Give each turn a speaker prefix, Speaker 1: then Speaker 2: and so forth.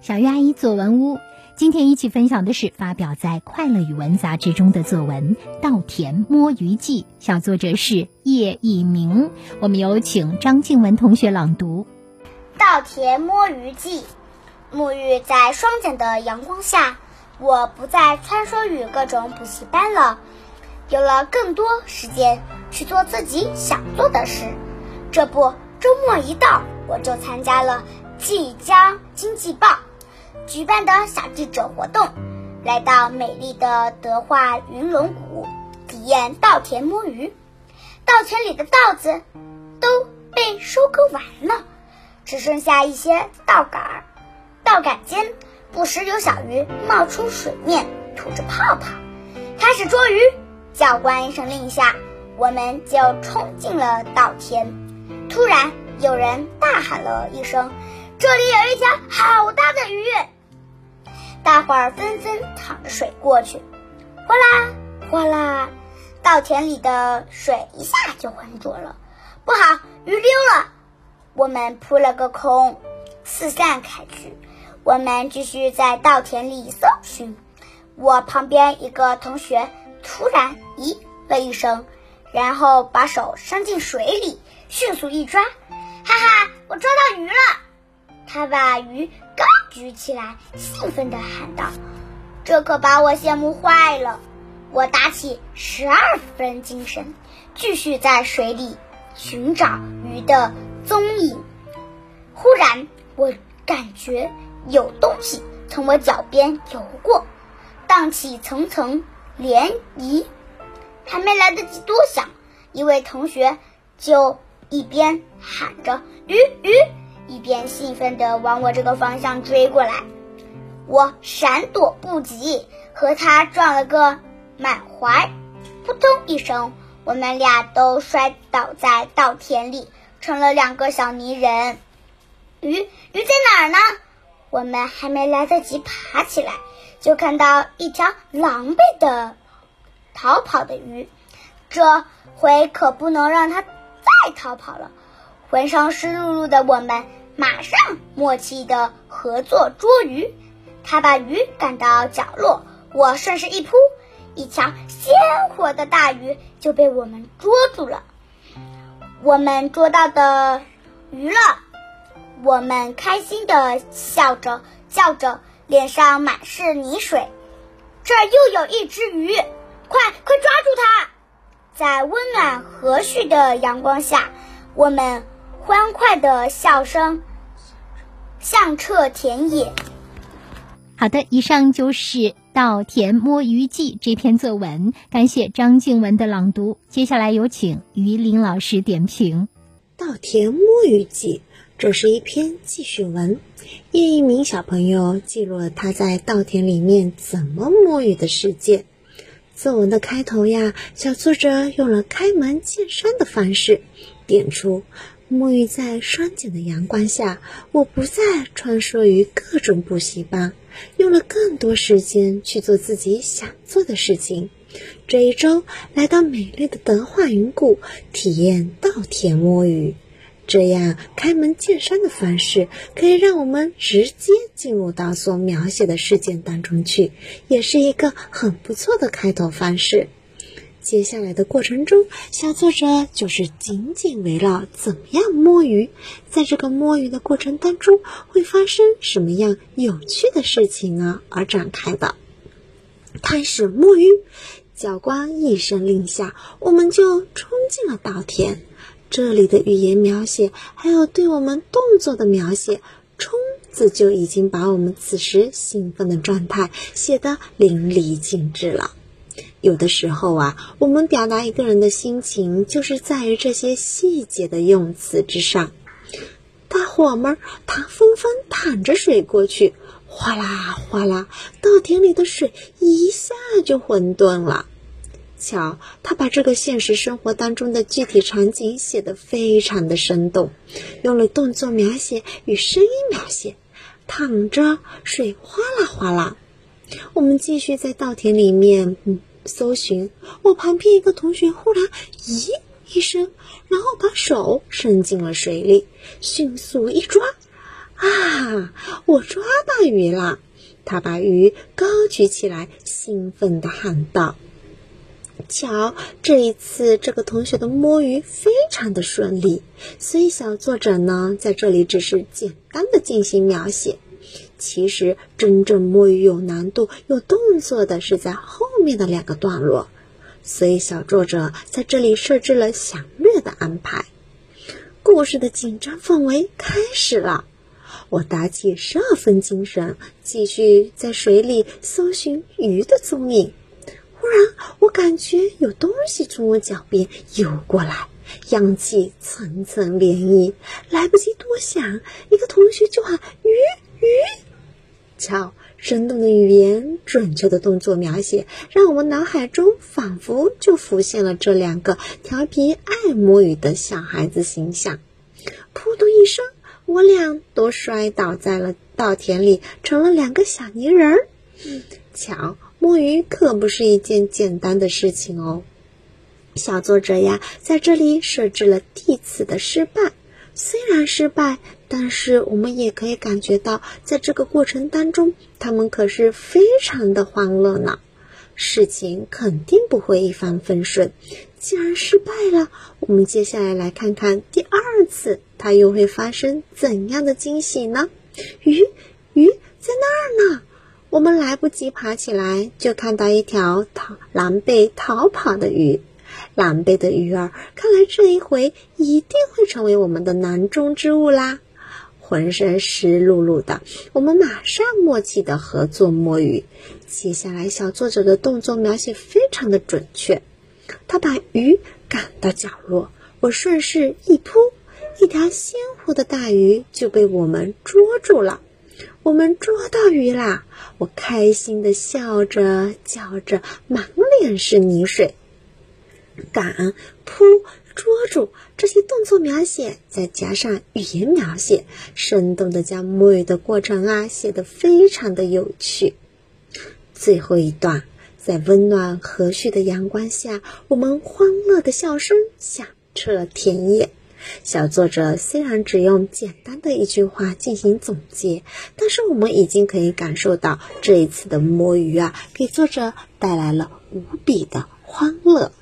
Speaker 1: 小鱼阿姨作文屋，今天一起分享的是发表在《快乐语文》杂志中的作文《稻田摸鱼记》，小作者是叶一鸣。我们有请张静文同学朗读《
Speaker 2: 稻田摸鱼记》。沐浴在双减的阳光下，我不再穿梭于各种补习班了，有了更多时间去做自己想做的事。这不，周末一到，我就参加了《济江经济报》。举办的小记者活动，来到美丽的德化云龙谷，体验稻田摸鱼。稻田里的稻子都被收割完了，只剩下一些稻杆。稻杆间不时有小鱼冒出水面，吐着泡泡，开始捉鱼。教官一声令下，我们就冲进了稻田。突然，有人大喊了一声：“这里有一条好大的鱼！”大伙儿纷纷淌着水过去，哗啦哗啦，稻田里的水一下就浑浊了。不好，鱼溜了！我们扑了个空，四散开去。我们继续在稻田里搜寻。我旁边一个同学突然咦了一声，然后把手伸进水里，迅速一抓，哈哈，我抓到鱼了！他把鱼高举起来，兴奋地喊道：“这可把我羡慕坏了！”我打起十二分精神，继续在水里寻找鱼的踪影。忽然，我感觉有东西从我脚边游过，荡起层层涟漪。还没来得及多想，一位同学就一边喊着“鱼鱼”。一边兴奋地往我这个方向追过来，我闪躲不及，和他撞了个满怀，扑通一声，我们俩都摔倒在稻田里，成了两个小泥人。鱼鱼在哪儿呢？我们还没来得及爬起来，就看到一条狼狈的逃跑的鱼，这回可不能让它再逃跑了。浑身湿漉漉的我们。马上默契的合作捉鱼，他把鱼赶到角落，我顺势一扑，一条鲜活的大鱼就被我们捉住了。我们捉到的鱼了，我们开心的笑着叫着，脸上满是泥水。这儿又有一只鱼，快快抓住它！在温暖和煦的阳光下，我们欢快的笑声。响彻田野。
Speaker 1: 好的，以上就是《稻田摸鱼记》这篇作文，感谢张静文的朗读。接下来有请于林老师点评《
Speaker 3: 稻田摸鱼记》。这是一篇记叙文，叶一鸣小朋友记录了他在稻田里面怎么摸鱼的事件。作文的开头呀，小作者用了开门见山的方式，点出。沐浴在双减的阳光下，我不再穿梭于各种补习班，用了更多时间去做自己想做的事情。这一周来到美丽的德化云谷，体验稻田摸鱼。这样开门见山的方式，可以让我们直接进入到所描写的事件当中去，也是一个很不错的开头方式。接下来的过程中，小作者就是紧紧围绕怎么样摸鱼，在这个摸鱼的过程当中会发生什么样有趣的事情呢？而展开的。开始摸鱼，教官一声令下，我们就冲进了稻田。这里的语言描写还有对我们动作的描写，“冲”字就已经把我们此时兴奋的状态写得淋漓尽致了。有的时候啊，我们表达一个人的心情，就是在于这些细节的用词之上。大伙们他纷纷淌着水过去，哗啦哗啦，稻田里的水一下就混沌了。瞧，他把这个现实生活当中的具体场景写得非常的生动，用了动作描写与声音描写。淌着水哗啦哗啦，我们继续在稻田里面。搜寻，我旁边一个同学忽然咦一声，然后把手伸进了水里，迅速一抓，啊，我抓到鱼了！他把鱼高举起来，兴奋地喊道：“瞧，这一次这个同学的摸鱼非常的顺利。所以小作者呢，在这里只是简单的进行描写。其实真正摸鱼有难度、有动作的是在后面的两个段落。所以小作者在这里设置了详略的安排。故事的紧张氛围开始了。”我打起十二分精神，继续在水里搜寻鱼的踪影。忽然，我感觉有东西从我脚边游过来，扬起层层涟漪。来不及多想，一个同学就喊：“鱼鱼！”瞧，生动的语言，准确的动作描写，让我们脑海中仿佛就浮现了这两个调皮爱摸鱼的小孩子形象。扑通一声。我俩都摔倒在了稻田里，成了两个小泥人儿。瞧，摸鱼可不是一件简单的事情哦。小作者呀，在这里设置了第次的失败。虽然失败，但是我们也可以感觉到，在这个过程当中，他们可是非常的欢乐呢。事情肯定不会一帆风顺。既然失败了，我们接下来来看看第二次，它又会发生怎样的惊喜呢？鱼，鱼在那儿呢！我们来不及爬起来，就看到一条逃狼狈逃跑的鱼。狼狈的鱼儿，看来这一回一定会成为我们的囊中之物啦！浑身湿漉漉的，我们马上默契的合作摸鱼。接下来，小作者的动作描写非常的准确。他把鱼赶到角落，我顺势一扑，一条鲜活的大鱼就被我们捉住了。我们捉到鱼啦！我开心的笑着，叫着，满脸是泥水。赶、扑、捉住这些动作描写，再加上语言描写，生动的将摸鱼的过程啊写得非常的有趣。最后一段。在温暖和煦的阳光下，我们欢乐的笑声响彻田野。小作者虽然只用简单的一句话进行总结，但是我们已经可以感受到这一次的摸鱼啊，给作者带来了无比的欢乐。